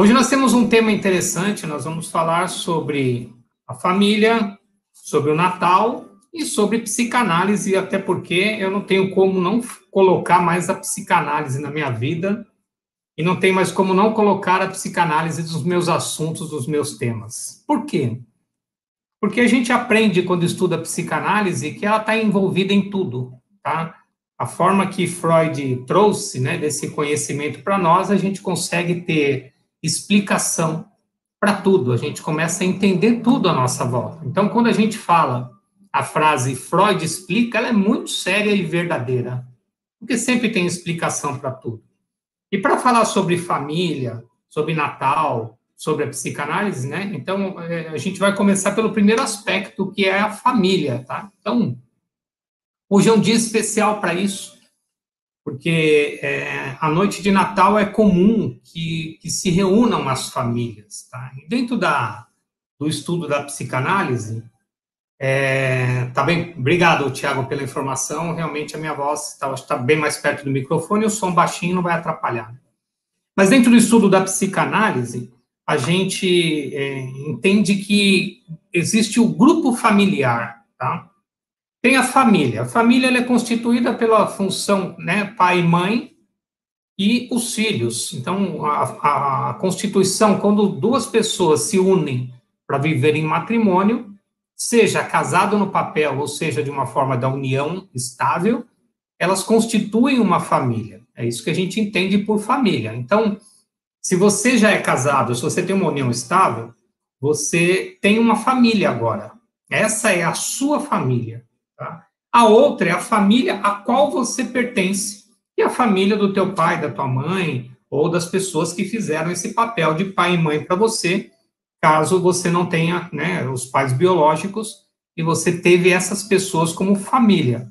hoje nós temos um tema interessante, nós vamos falar sobre a família, sobre o Natal e sobre psicanálise, até porque eu não tenho como não colocar mais a psicanálise na minha vida e não tem mais como não colocar a psicanálise dos meus assuntos, dos meus temas. Por quê? Porque a gente aprende quando estuda psicanálise que ela está envolvida em tudo, tá? a forma que Freud trouxe, né, desse conhecimento para nós, a gente consegue ter explicação para tudo, a gente começa a entender tudo à nossa volta. Então, quando a gente fala a frase Freud explica, ela é muito séria e verdadeira, porque sempre tem explicação para tudo. E para falar sobre família, sobre Natal, sobre a psicanálise, né? Então, é, a gente vai começar pelo primeiro aspecto, que é a família, tá? Então, Hoje é um dia especial para isso, porque é, a noite de Natal é comum que, que se reúnam as famílias. Tá? E dentro da, do estudo da psicanálise, é, tá bem, obrigado, Tiago, pela informação. Realmente a minha voz está tá bem mais perto do microfone, o som baixinho não vai atrapalhar. Mas dentro do estudo da psicanálise, a gente é, entende que existe o grupo familiar, tá? Tem a família. A família é constituída pela função né, pai e mãe e os filhos. Então, a, a constituição, quando duas pessoas se unem para viver em matrimônio, seja casado no papel ou seja de uma forma da união estável, elas constituem uma família. É isso que a gente entende por família. Então, se você já é casado, se você tem uma união estável, você tem uma família agora. Essa é a sua família. A outra é a família a qual você pertence, e a família do teu pai, da tua mãe, ou das pessoas que fizeram esse papel de pai e mãe para você, caso você não tenha né, os pais biológicos e você teve essas pessoas como família.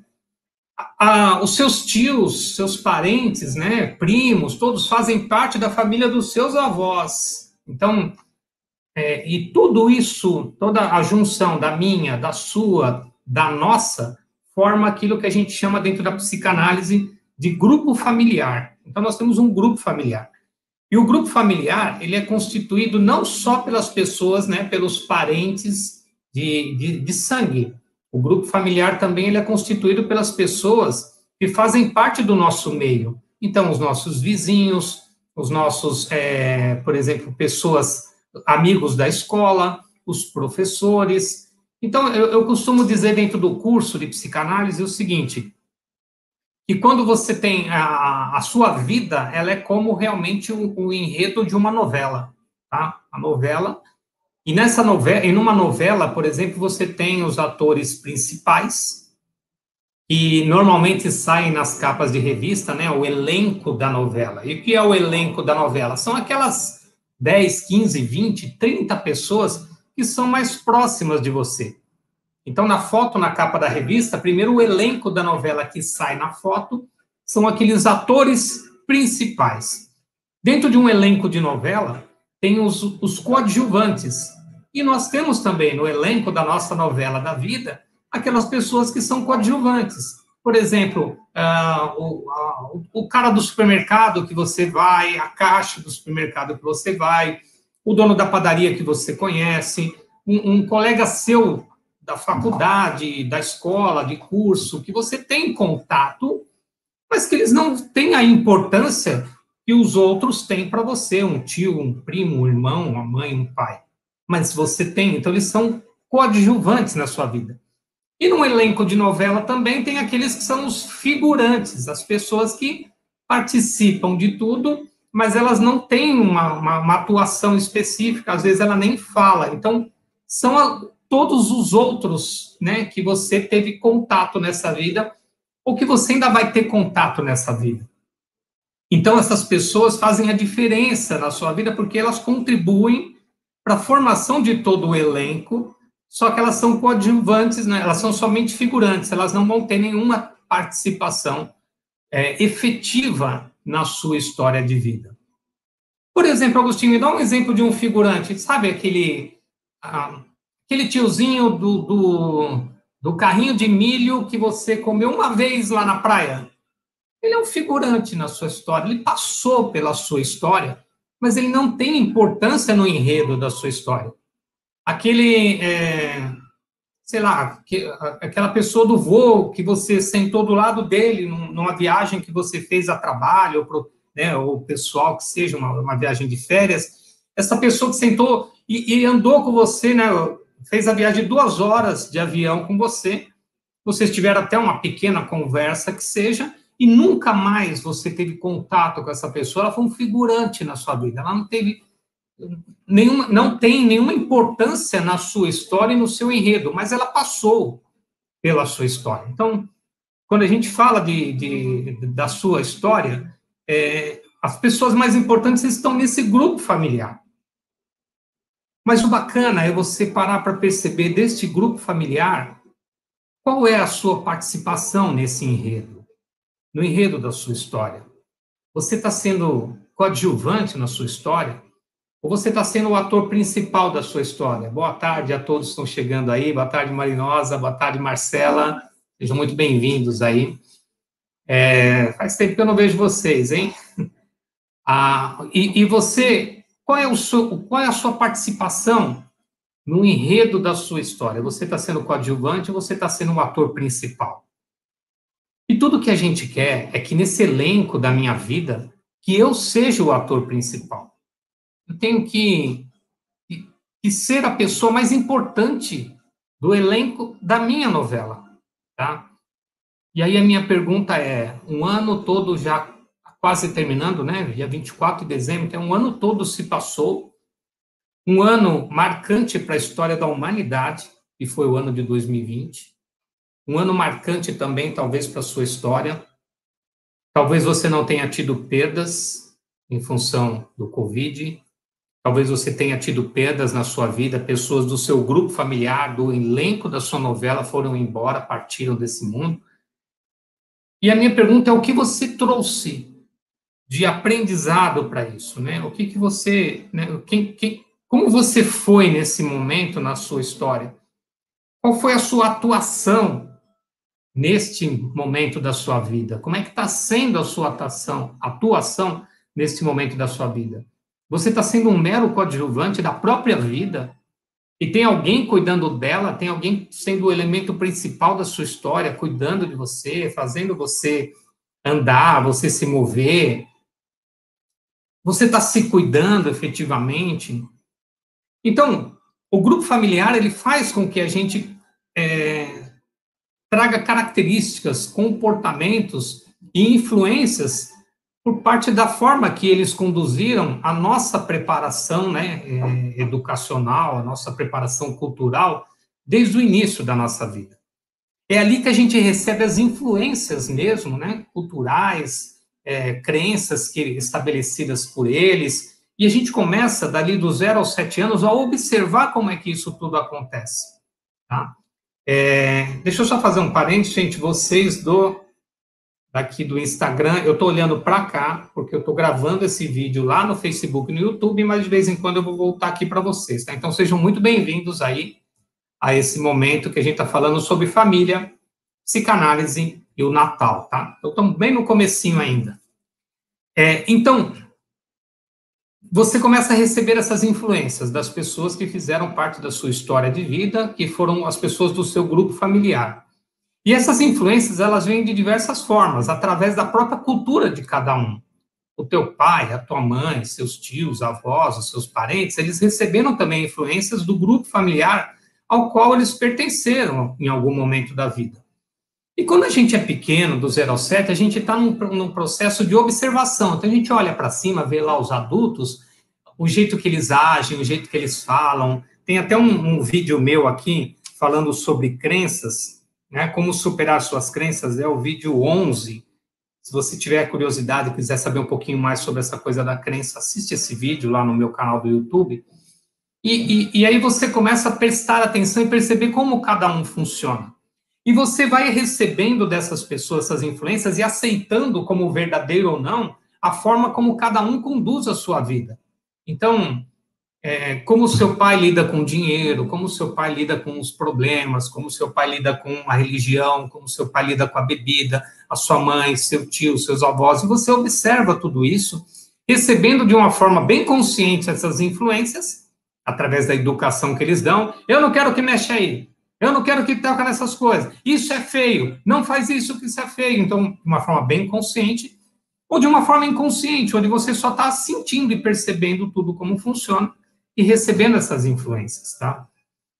os seus tios, seus parentes, né, primos, todos fazem parte da família dos seus avós. Então, é, e tudo isso, toda a junção da minha, da sua, da nossa, forma aquilo que a gente chama dentro da psicanálise de grupo familiar. Então, nós temos um grupo familiar. E o grupo familiar, ele é constituído não só pelas pessoas, né, pelos parentes de, de, de sangue. O grupo familiar também ele é constituído pelas pessoas que fazem parte do nosso meio. Então, os nossos vizinhos, os nossos, é, por exemplo, pessoas, amigos da escola, os professores, então, eu, eu costumo dizer dentro do curso de psicanálise o seguinte, que quando você tem a, a sua vida, ela é como realmente o, o enredo de uma novela, tá? A novela e nessa novela, em uma novela, por exemplo, você tem os atores principais, que normalmente saem nas capas de revista, né? O elenco da novela. E o que é o elenco da novela? São aquelas 10, 15, 20, 30 pessoas que são mais próximas de você. Então, na foto, na capa da revista, primeiro o elenco da novela que sai na foto são aqueles atores principais. Dentro de um elenco de novela, tem os, os coadjuvantes. E nós temos também no elenco da nossa novela da vida aquelas pessoas que são coadjuvantes. Por exemplo, uh, o, uh, o cara do supermercado que você vai, a caixa do supermercado que você vai, o dono da padaria que você conhece, um, um colega seu da faculdade, da escola, de curso, que você tem contato, mas que eles não têm a importância que os outros têm para você, um tio, um primo, um irmão, uma mãe, um pai. Mas você tem, então eles são coadjuvantes na sua vida. E no elenco de novela também tem aqueles que são os figurantes, as pessoas que participam de tudo, mas elas não têm uma, uma, uma, atuação específica, às vezes ela nem fala. Então, são a, todos os outros né, que você teve contato nessa vida, ou que você ainda vai ter contato nessa vida. Então, essas pessoas fazem a diferença na sua vida porque elas contribuem para a formação de todo o elenco, só que elas são coadjuvantes, né? elas são somente figurantes, elas não vão ter nenhuma participação é, efetiva na sua história de vida. Por exemplo, Agostinho, me dá um exemplo de um figurante, sabe aquele, ah, aquele tiozinho do, do, do carrinho de milho que você comeu uma vez lá na praia? Ele é um figurante na sua história, ele passou pela sua história, mas ele não tem importância no enredo da sua história. Aquele, é, sei lá, que, aquela pessoa do voo que você sentou do lado dele numa viagem que você fez a trabalho, ou, pro, né, ou pessoal que seja uma, uma, viagem de férias, essa pessoa que sentou e, e andou com você, né, fez a viagem de duas horas de avião com você, vocês tiveram até uma pequena conversa que seja, e nunca mais você teve contato com essa pessoa, ela foi um figurante na sua vida, ela não teve nenhuma, não tem nenhuma importância na sua história e no seu enredo, mas ela passou pela sua história. Então, quando a gente fala de, de da sua história, é, as pessoas mais importantes estão nesse grupo familiar. Mas o bacana é você parar para perceber deste grupo familiar qual é a sua participação nesse enredo no enredo da sua história? Você está sendo coadjuvante na sua história? Ou você está sendo o ator principal da sua história? Boa tarde a todos que estão chegando aí. Boa tarde, Marinosa. Boa tarde, Marcela. Sejam muito bem-vindos aí. É, faz tempo que eu não vejo vocês, hein? Ah, e, e, você, qual é, o seu, qual é a sua participação no enredo da sua história? Você está sendo coadjuvante ou você está sendo o ator principal? E tudo que a gente quer é que nesse elenco da minha vida, que eu seja o ator principal. Eu tenho que, que ser a pessoa mais importante do elenco da minha novela, tá? E aí a minha pergunta é, um ano todo já quase terminando, né? Dia 24 de dezembro, então um ano todo se passou, um ano marcante para a história da humanidade, que foi o ano de 2020. Um ano marcante também, talvez, para a sua história. Talvez você não tenha tido perdas em função do Covid. Talvez você tenha tido perdas na sua vida. Pessoas do seu grupo familiar, do elenco da sua novela foram embora, partiram desse mundo. E a minha pergunta é: o que você trouxe de aprendizado para isso, né? O que que você, né? Quem, quem, como você foi nesse momento na sua história? Qual foi a sua atuação neste momento da sua vida? Como é que está sendo a sua atuação, atuação neste momento da sua vida? Você está sendo um mero coadjuvante da própria vida? E tem alguém cuidando dela? Tem alguém sendo o elemento principal da sua história, cuidando de você, fazendo você andar, você se mover? Você está se cuidando efetivamente? Então, o grupo familiar ele faz com que a gente é, traga características, comportamentos e influências por parte da forma que eles conduziram a nossa preparação né, é, educacional, a nossa preparação cultural, desde o início da nossa vida. É ali que a gente recebe as influências mesmo, né, culturais, é, crenças que, estabelecidas por eles, e a gente começa, dali do zero aos sete anos, a observar como é que isso tudo acontece. Tá? É, deixa eu só fazer um parênteses, gente. Vocês do daqui do Instagram, eu estou olhando para cá, porque eu estou gravando esse vídeo lá no Facebook e no YouTube, mas de vez em quando eu vou voltar aqui para vocês, tá? Então sejam muito bem-vindos aí a esse momento que a gente está falando sobre família, psicanálise e o Natal, tá? Então estamos bem no comecinho ainda. É, então, você começa a receber essas influências das pessoas que fizeram parte da sua história de vida, que foram as pessoas do seu grupo familiar. E essas influências, elas vêm de diversas formas, através da própria cultura de cada um. O teu pai, a tua mãe, seus tios, avós, os seus parentes, eles receberam também influências do grupo familiar ao qual eles pertenceram em algum momento da vida. E quando a gente é pequeno, do 0 ao 7, a gente está num, num, processo de observação. Então a gente olha para cima, vê lá os adultos, o jeito que eles agem, o jeito que eles falam. Tem até um, um vídeo meu aqui falando sobre crenças, né? Como superar suas crenças, é o vídeo 11. Se você tiver curiosidade e quiser saber um pouquinho mais sobre essa coisa da crença, assiste esse vídeo lá no meu canal do YouTube. E, e, e, aí você começa a prestar atenção e perceber como cada um funciona. E você vai recebendo dessas pessoas essas influências e aceitando como verdadeiro ou não a forma como cada um conduz a sua vida. Então, é, como o seu pai lida com o dinheiro, como o seu pai lida com os problemas, como o seu pai lida com a religião, como o seu pai lida com a bebida, a sua mãe, seu tio, seus avós, e você observa tudo isso, recebendo de uma forma bem consciente essas influências, através da educação que eles dão. Eu não quero que mexa aí. Eu não quero que toque nessas coisas. Isso é feio. Não faz isso que isso é feio. Então, de uma forma bem consciente, ou de uma forma inconsciente, onde você só está sentindo e percebendo tudo como funciona e recebendo essas influências, tá?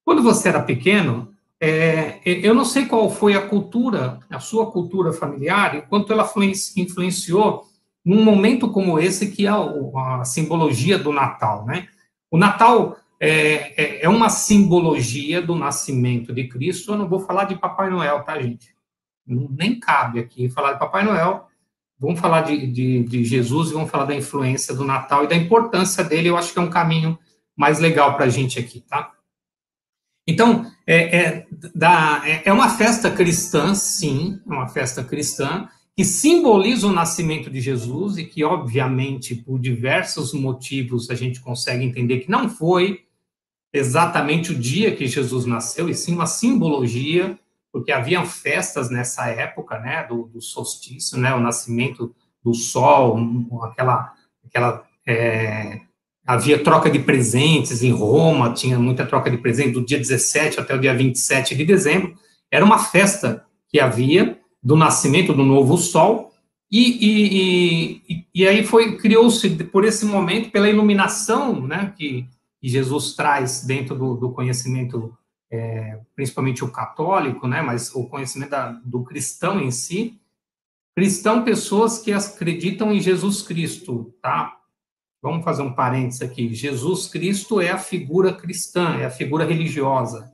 Quando você era pequeno, é, eu não sei qual foi a cultura, a sua cultura familiar, e quanto ela influenciou num momento como esse, que é a, a simbologia do Natal, né? O Natal é, é, é, uma simbologia do nascimento de Cristo. Eu não vou falar de Papai Noel, tá, gente? Nem cabe aqui falar de Papai Noel. Vamos falar de, de, de Jesus e vamos falar da influência do Natal e da importância dele. Eu acho que é um caminho mais legal para a gente aqui, tá? Então, é, é, da, é, é uma festa cristã, sim, é uma festa cristã, que simboliza o nascimento de Jesus e que, obviamente, por diversos motivos, a gente consegue entender que não foi exatamente o dia que Jesus nasceu, e sim uma simbologia, porque haviam festas nessa época, né, do, do solstício, né, o nascimento do sol, aquela, aquela é, havia troca de presentes em Roma, tinha muita troca de presentes do dia 17 até o dia 27 de dezembro. Era uma festa que havia do nascimento do novo sol, e, e, e, e aí foi criou-se por esse momento, pela iluminação né, que, que Jesus traz dentro do, do conhecimento, é, principalmente o católico, né, mas o conhecimento da, do cristão em si, cristão, pessoas que acreditam em Jesus Cristo, tá? Vamos fazer um parênteses aqui. Jesus Cristo é a figura cristã, é a figura religiosa.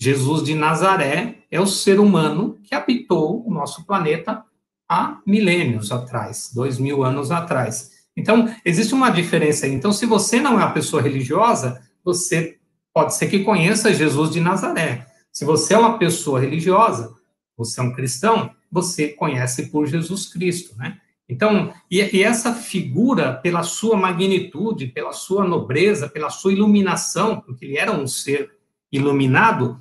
Jesus de Nazaré é o ser humano que habitou o nosso planeta há milênios atrás, dois mil anos atrás. Então, existe uma diferença aí. Então, se você não é uma pessoa religiosa, você pode ser que conheça Jesus de Nazaré. Se você é uma pessoa religiosa, você é um cristão, você conhece por Jesus Cristo, né? Então, e, e, essa figura, pela sua magnitude, pela sua nobreza, pela sua iluminação, porque ele era um ser iluminado,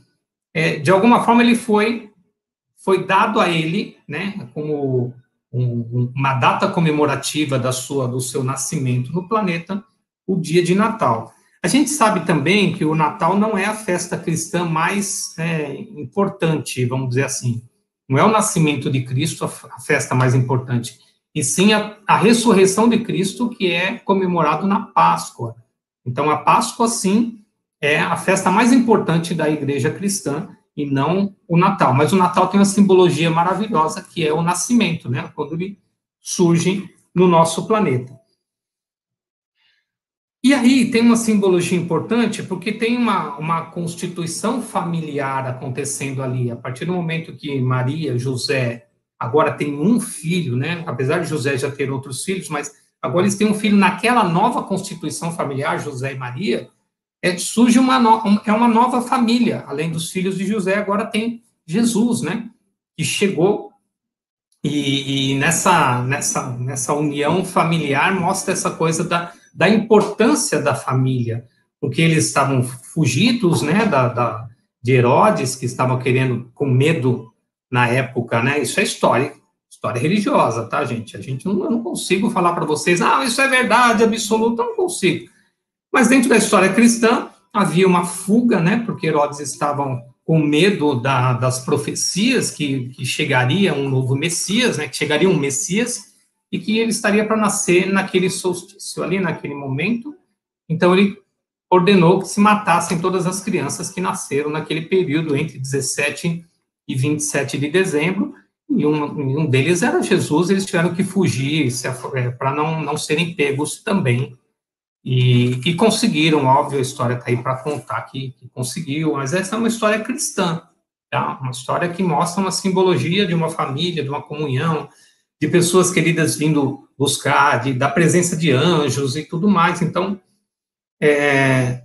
é, de alguma forma ele foi foi dado a ele, né, como um, uma data comemorativa da sua do seu nascimento no planeta, o dia de Natal. A gente sabe também que o Natal não é a festa cristã mais é, importante, vamos dizer assim. Não é o nascimento de Cristo a festa mais importante e sim a, a ressurreição de Cristo, que é comemorado na Páscoa. Então, a Páscoa, sim, é a festa mais importante da igreja cristã e não o Natal. Mas o Natal tem uma simbologia maravilhosa, que é o nascimento, né? Quando ele surge no nosso planeta. E aí tem uma simbologia importante, porque tem uma, uma constituição familiar acontecendo ali. A partir do momento que Maria, José agora tem um filho, né? Apesar de José já ter outros filhos, mas agora eles têm um filho naquela nova constituição familiar, José e Maria, é, surge uma, no, é uma nova família, além dos filhos de José, agora tem Jesus, né? Que chegou e, e nessa, nessa, nessa união familiar mostra essa coisa da, da importância da família, porque eles estavam fugidos, né, da, da de Herodes, que estavam querendo, com medo na época, né? Isso é história, história religiosa, tá, gente? A gente não, eu não consigo falar para vocês, ah, isso é verdade absoluta, não consigo. Mas dentro da história cristã havia uma fuga, né? Porque Herodes estavam com medo da, das profecias que, que chegaria um novo Messias, né? Que chegaria um Messias e que ele estaria para nascer naquele solstício ali, naquele momento. Então ele ordenou que se matassem todas as crianças que nasceram naquele período entre 17 e 27 de dezembro, e um, um deles era Jesus, eles tiveram que fugir é, para não, não serem pegos também. E, e conseguiram, óbvio, a história está aí para contar que, que, conseguiu, mas essa é uma história cristã, tá? uma história que mostra uma simbologia de uma família, de uma comunhão, de pessoas queridas vindo buscar, de, da presença de anjos e tudo mais. Então, é,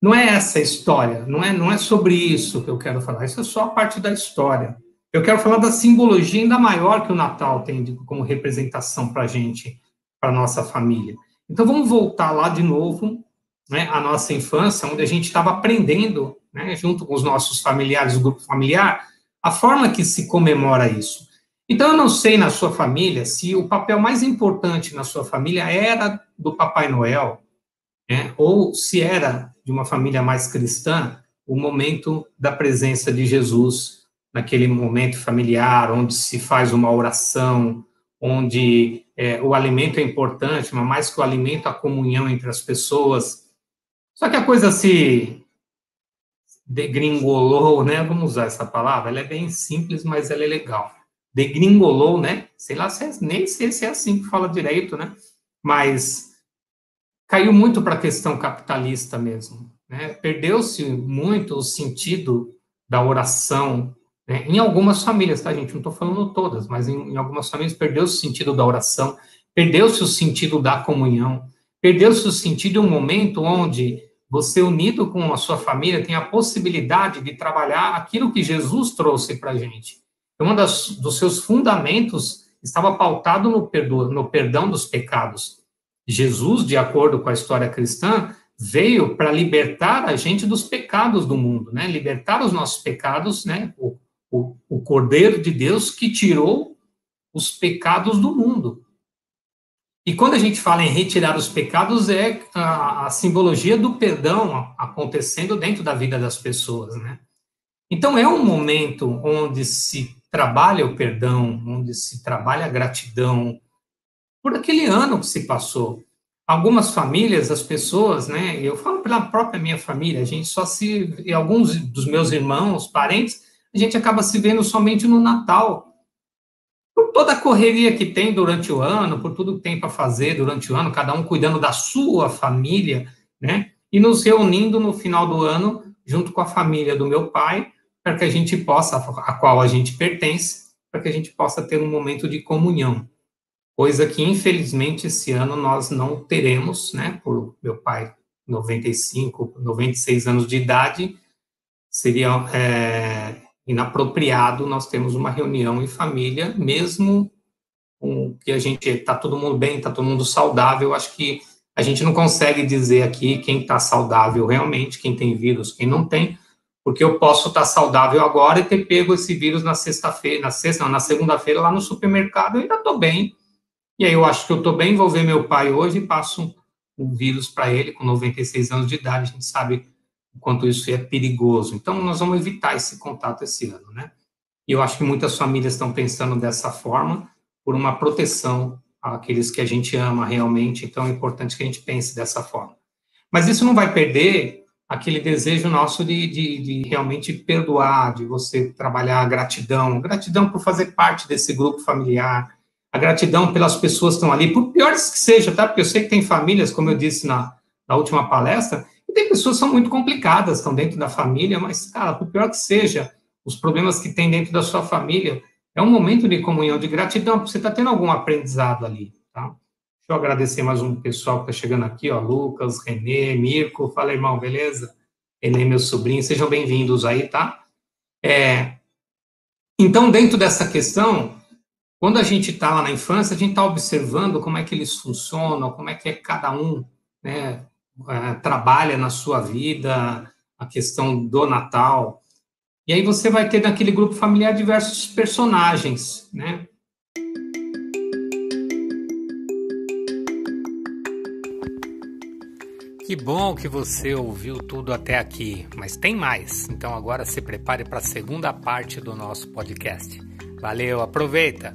não é essa a história, não é, não é sobre isso que eu quero falar, isso é só a parte da história. Eu quero falar da simbologia ainda maior que o Natal tem como representação para a gente, para nossa família. Então vamos voltar lá de novo, né, à nossa infância, onde a gente estava aprendendo, né, junto com os nossos familiares, o grupo familiar, a forma que se comemora isso. Então eu não sei na sua família se o papel mais importante na sua família era do Papai Noel, né, ou se era de uma família mais cristã o momento da presença de Jesus naquele momento familiar, onde se faz uma oração, onde é, o alimento é importante, mas mais que o alimento, a comunhão entre as pessoas. Só que a coisa se degringolou, né? Vamos usar essa palavra, ela é bem simples, mas ela é legal. Degringolou, né? Sei lá, é, nem sei se é assim que fala direito, né? Mas caiu muito para a questão capitalista mesmo. Né? Perdeu-se muito o sentido da oração, né? Em algumas famílias, tá, gente? Não estou falando todas, mas em, em algumas famílias perdeu-se o sentido da oração, perdeu-se o sentido da comunhão, perdeu-se o sentido de um momento onde você, unido com a sua família, tem a possibilidade de trabalhar aquilo que Jesus trouxe para a gente. Um dos seus fundamentos estava pautado no perdão, no perdão dos pecados. Jesus, de acordo com a história cristã, veio para libertar a gente dos pecados do mundo, né? Libertar os nossos pecados, né? O, o, o Cordeiro de Deus que tirou os pecados do mundo. E quando a gente fala em retirar os pecados, é a, a, simbologia do perdão acontecendo dentro da vida das pessoas, né? Então, é um momento onde se trabalha o perdão, onde se trabalha a gratidão por aquele ano que se passou. Algumas famílias, as pessoas, né? Eu falo pela própria minha família, a gente só se. E alguns dos meus irmãos, parentes, a gente acaba se vendo somente no Natal. Por toda a correria que tem durante o ano, por tudo que tem para fazer durante o ano, cada um cuidando da sua família, né? E nos reunindo no final do ano, junto com a família do meu pai, para que a gente possa, a qual a gente pertence, para que a gente possa ter um momento de comunhão. Coisa que, infelizmente, esse ano nós não teremos, né? Por meu pai, 95, 96 anos de idade, seria é, inapropriado nós temos uma reunião em família, mesmo com que a gente está todo mundo bem, está todo mundo saudável. Acho que a gente não consegue dizer aqui quem está saudável realmente, quem tem vírus, quem não tem, porque eu posso estar tá saudável agora e ter pego esse vírus na sexta-feira, na sexta, não, na segunda-feira lá no supermercado, eu ainda estou bem. E aí eu acho que eu estou bem, vou ver meu pai hoje e passo um vírus para ele com 96 anos de idade. A gente sabe quanto isso é perigoso. Então, nós vamos evitar esse contato esse ano, né? E eu acho que muitas famílias estão pensando dessa forma, por uma proteção àqueles que a gente ama realmente, então é importante que a gente pense dessa forma. Mas isso não vai perder aquele desejo nosso de, de, de realmente perdoar, de você trabalhar a gratidão, gratidão por fazer parte desse grupo familiar, a gratidão pelas pessoas que estão ali, por piores que seja, tá? Porque eu sei que tem famílias, como eu disse na, na última palestra, e tem pessoas que são muito complicadas, estão dentro da família, mas, cara, por pior que seja, os problemas que tem dentro da sua família, é um momento de comunhão, de gratidão, porque você está tendo algum aprendizado ali, tá? Deixa eu agradecer mais um pessoal que está chegando aqui, ó, Lucas, Renê, Mirko, fala, irmão, beleza? Renê, meu sobrinho, sejam bem-vindos aí, tá? É, então, dentro dessa questão, quando a gente está lá na infância, a gente está observando como é que eles funcionam, como é que é cada um, né, é, trabalha na sua vida, a questão do Natal. E aí você vai ter naquele grupo familiar diversos personagens, né? Que bom que você ouviu tudo até aqui, mas tem mais. Então agora se prepare para a segunda parte do nosso podcast. Valeu, aproveita!